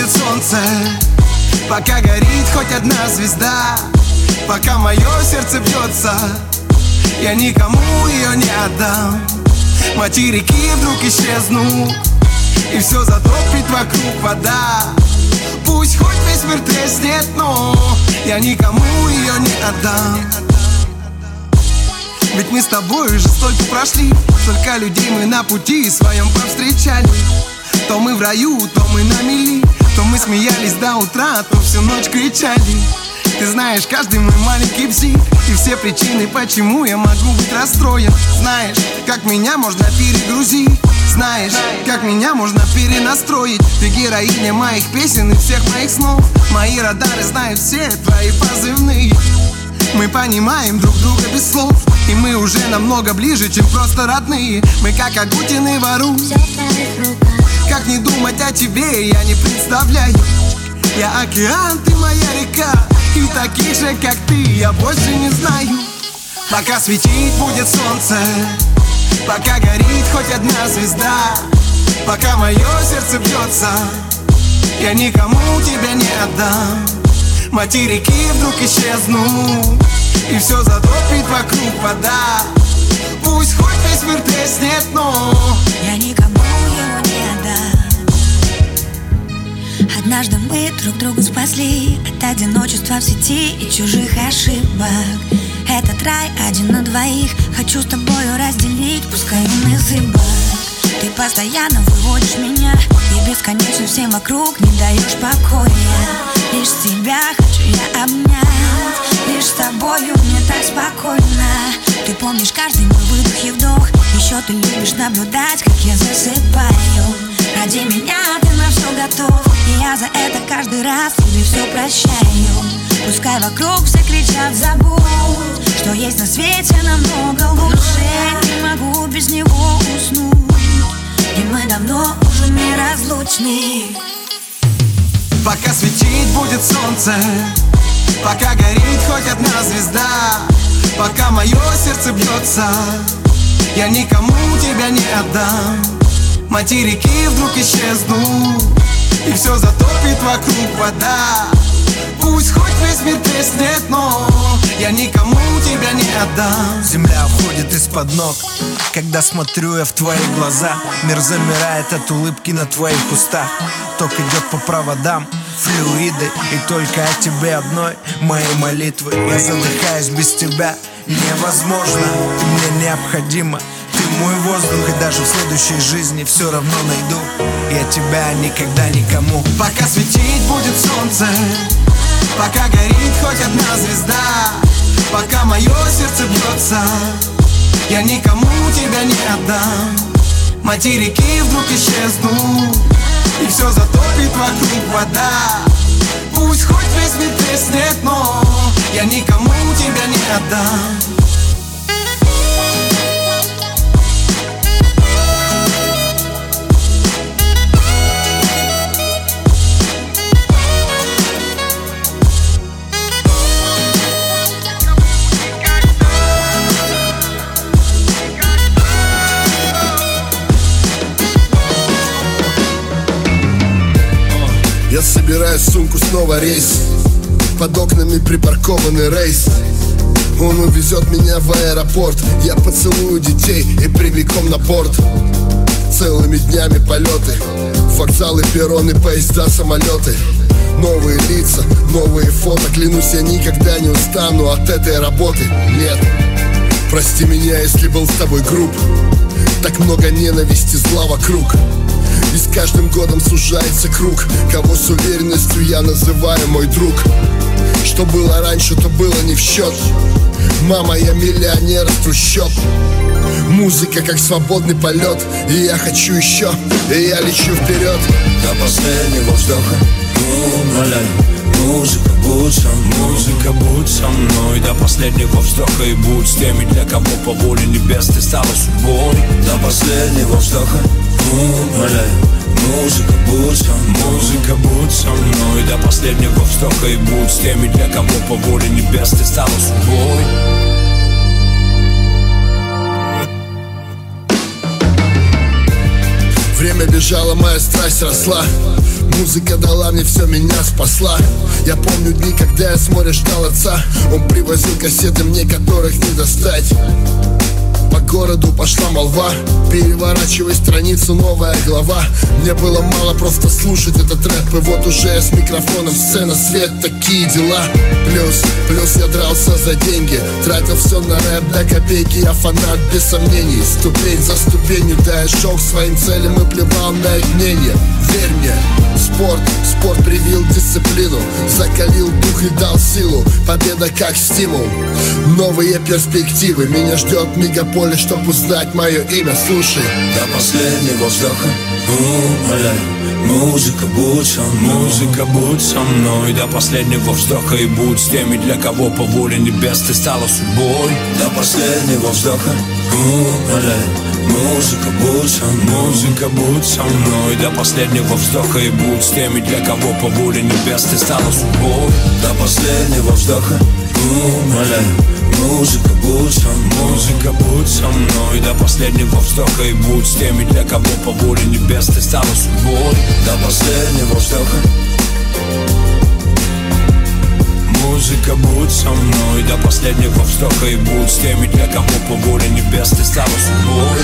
будет солнце. Пока горит хоть одна звезда Пока мое сердце бьется Я никому ее не отдам. Материки вдруг исчезнут И все затопит вокруг вода. Пусть хоть весь мир треснет, но Я никому ее не отдам. Ведь мы с тобой уже столько прошли Столько людей мы на пути своем повстречали. То мы в раю, то мы на мели То мы смеялись до утра, то всю ночь кричали. Ты знаешь, каждый мой маленький псих И все причины, почему я могу быть расстроен. Знаешь, как меня можно перегрузить? Знаешь, как меня можно перенастроить? Ты героиня моих песен и всех моих снов. Мои радары знают все твои позывные. Мы понимаем друг друга без слов И мы уже намного ближе, чем просто родные. Мы как Агутин вору Как не думать о тебе, я не представляю. Я океан, ты моя река И таких же, как ты, я больше не знаю. Пока светить будет солнце Пока горит хоть одна звезда Пока мое сердце бьется Я никому тебя не отдам. Материки вдруг исчезнут И все затопит вокруг вода. Пусть хоть весь мир треснет, но Однажды мы друг друга спасли От одиночества в сети и чужих ошибок. Этот рай один на двоих. Хочу с тобою разделить, пускай он изыба Ты постоянно выводишь меня И бесконечно всем вокруг не даешь покоя. Лишь тебя хочу я обнять. Лишь с тобою мне так спокойно. Ты помнишь каждый мой выдох и вдох. Еще ты любишь наблюдать, как я засыпаю Ради меня ты на все готов И я за это каждый раз тебе все прощаю. Пускай вокруг все кричат забудь Что есть на свете намного лучше. Не могу без него уснуть. И мы давно уже неразлучны. Пока светить будет солнце Пока горит хоть одна звезда Пока мое сердце бьется Я никому тебя не отдам Материки вдруг исчезнут И все затопит вокруг вода. Пусть хоть весь мир треснет, но Я никому тебя не отдам. Земля уходит из-под ног Когда смотрю я в твои глаза. Мир замирает от улыбки на твоих устах. Ток идет по проводам Флюиды И только о тебе одной Мои молитвы. Я задыхаюсь без тебя Невозможно Ты мне необходима ты мой воздух и даже в следующей жизни все равно найду. Я тебя никогда никому. Пока светить будет солнце Пока горит хоть одна звезда Пока мое сердце бьется Я никому тебя не отдам. Материки вдруг исчезнут И все затопит вокруг вода. Пусть хоть весь мир треснет, но Я никому тебя не отдам сумку, снова рейс. Под окнами припаркованный рейс. Он увезет меня в аэропорт. Я поцелую детей и прямиком на порт Целыми днями полеты. Вокзалы, перроны, поезда, самолеты. Новые лица, новые фото. Клянусь, я никогда не устану от этой работы. Нет, прости меня, если был с тобой груб. Так много ненависти, зла вокруг и с каждым годом сужается круг Кого с уверенностью я называю мой друг. Что было раньше, то было не в счет. Мама, я миллионер из трущоб. Музыка как свободный полет. И я хочу еще, и я лечу вперед. До последнего вздоха умоляю Музыка, будь со мной, музыка, будь со мной. До последнего вздоха и будь с теми, для кого по воле небес ты стала судьбой. До последнего вздоха умоляю Музыка, будь со мной, музыка, будь со мной. До последнего вздоха и будь с теми, для кого по воле небес ты стала судьбой. Время бежало, моя страсть росла. Музыка дала мне все, меня спасла. Я помню дни, когда я с моря ждал отца. Он привозил кассеты мне, которых не достать по городу пошла молва. Переворачивай страницу, новая глава. Мне было мало просто слушать этот рэп. И вот уже я с микрофоном, сцена, свет, такие дела. Плюс, плюс я дрался за деньги. Тратил все на рэп до копейки. Я фанат без сомнений. Ступень за ступенью, да я шел к своим целям И плевал на их мнение Верь мне, спорт, спорт привил дисциплину. Закалил дух и дал силу. Победа как стимул. Новые перспективы. Меня ждет мегаполис поле, чтоб узнать мое имя, слушай. До последнего вздоха, умоляю. Музыка, будь со мной. Музыка, будь со мной. До последнего вздоха. И будь с теми, для кого по воле небес ты стала судьбой. До последнего вздоха, умоляю Музыка, будь со мной. Музыка, будь со мной. До последнего вздоха и будь с теми, для кого по воле небес ты стала судьбой. До последнего вздоха, умоляю. Музыка, будь со мной. Музыка, будь со мной. До последнего вздоха и будь с теми, для кого по воле небес ты стала судьбой. До последнего вздоха Музыка, будь со мной. До последнего вздоха и будь с теми, для кого по воле небес ты стала судьбой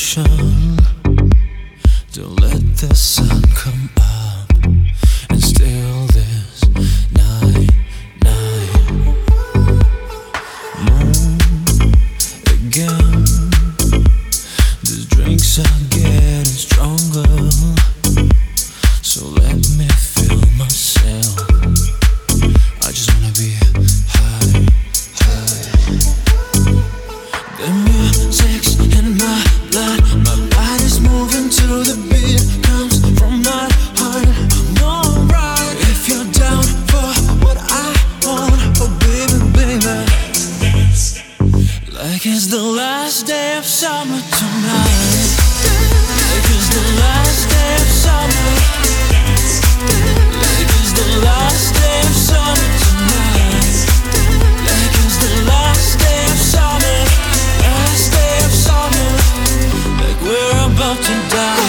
ocean. Don't let the sun. Like it's the last day of summer tonight. Like it's the last day of summer. Like it's the last day of summer tonight. Like it's the last day of summer. Last day of summer. Like we're about to die.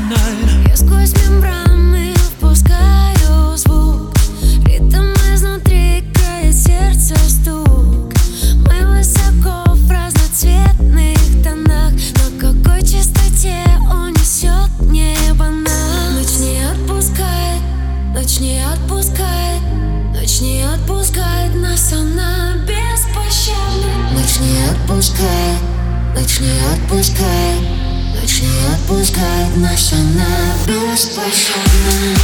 банально Я сквозь мембрану summer.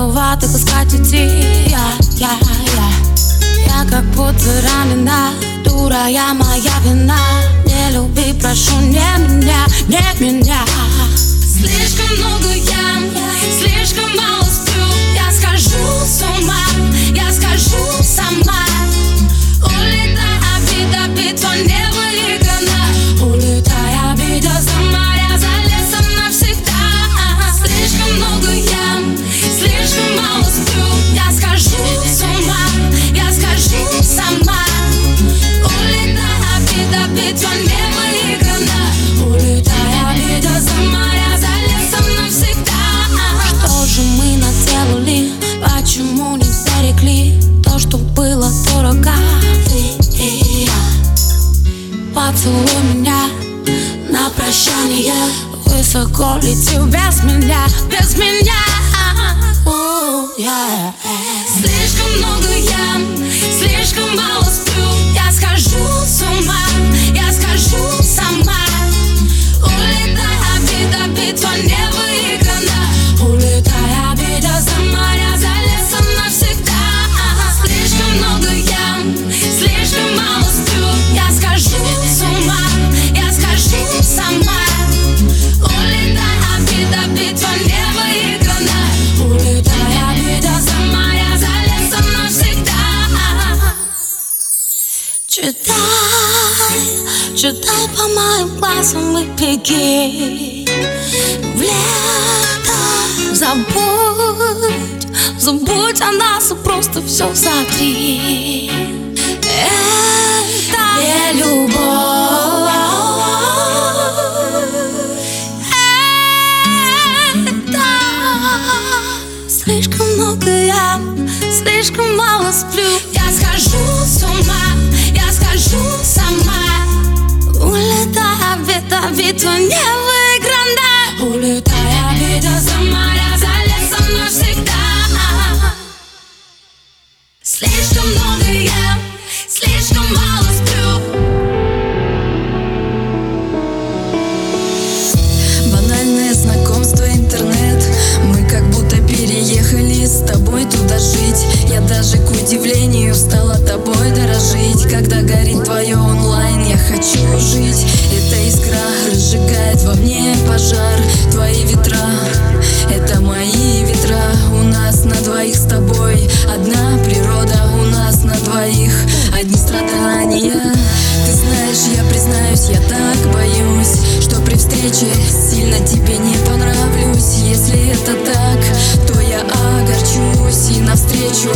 виноват и пускать уйти. Я, я, я. Я как будто ранена Дура, я моя вина. Не люби, прошу, не меня, не меня. Слишком много я, слишком мало сплю. Я скажу с ума, я скажу сама. высоко летим без меня, без меня Ooh, yeah. Слишком много я, слишком мало сплю Я схожу с ума, я схожу сама Улетай, обида, битва не Сюда помоем глазам и беги В лето Забудь, забудь о нас и просто все сотри Это не любовь Это слишком много я, слишком мало сплю. Я схожу с ума, я схожу с tongue. меня. Ты знаешь, я признаюсь, я так боюсь Что при встрече сильно тебе не понравлюсь. Если это так, то я огорчусь И навстречу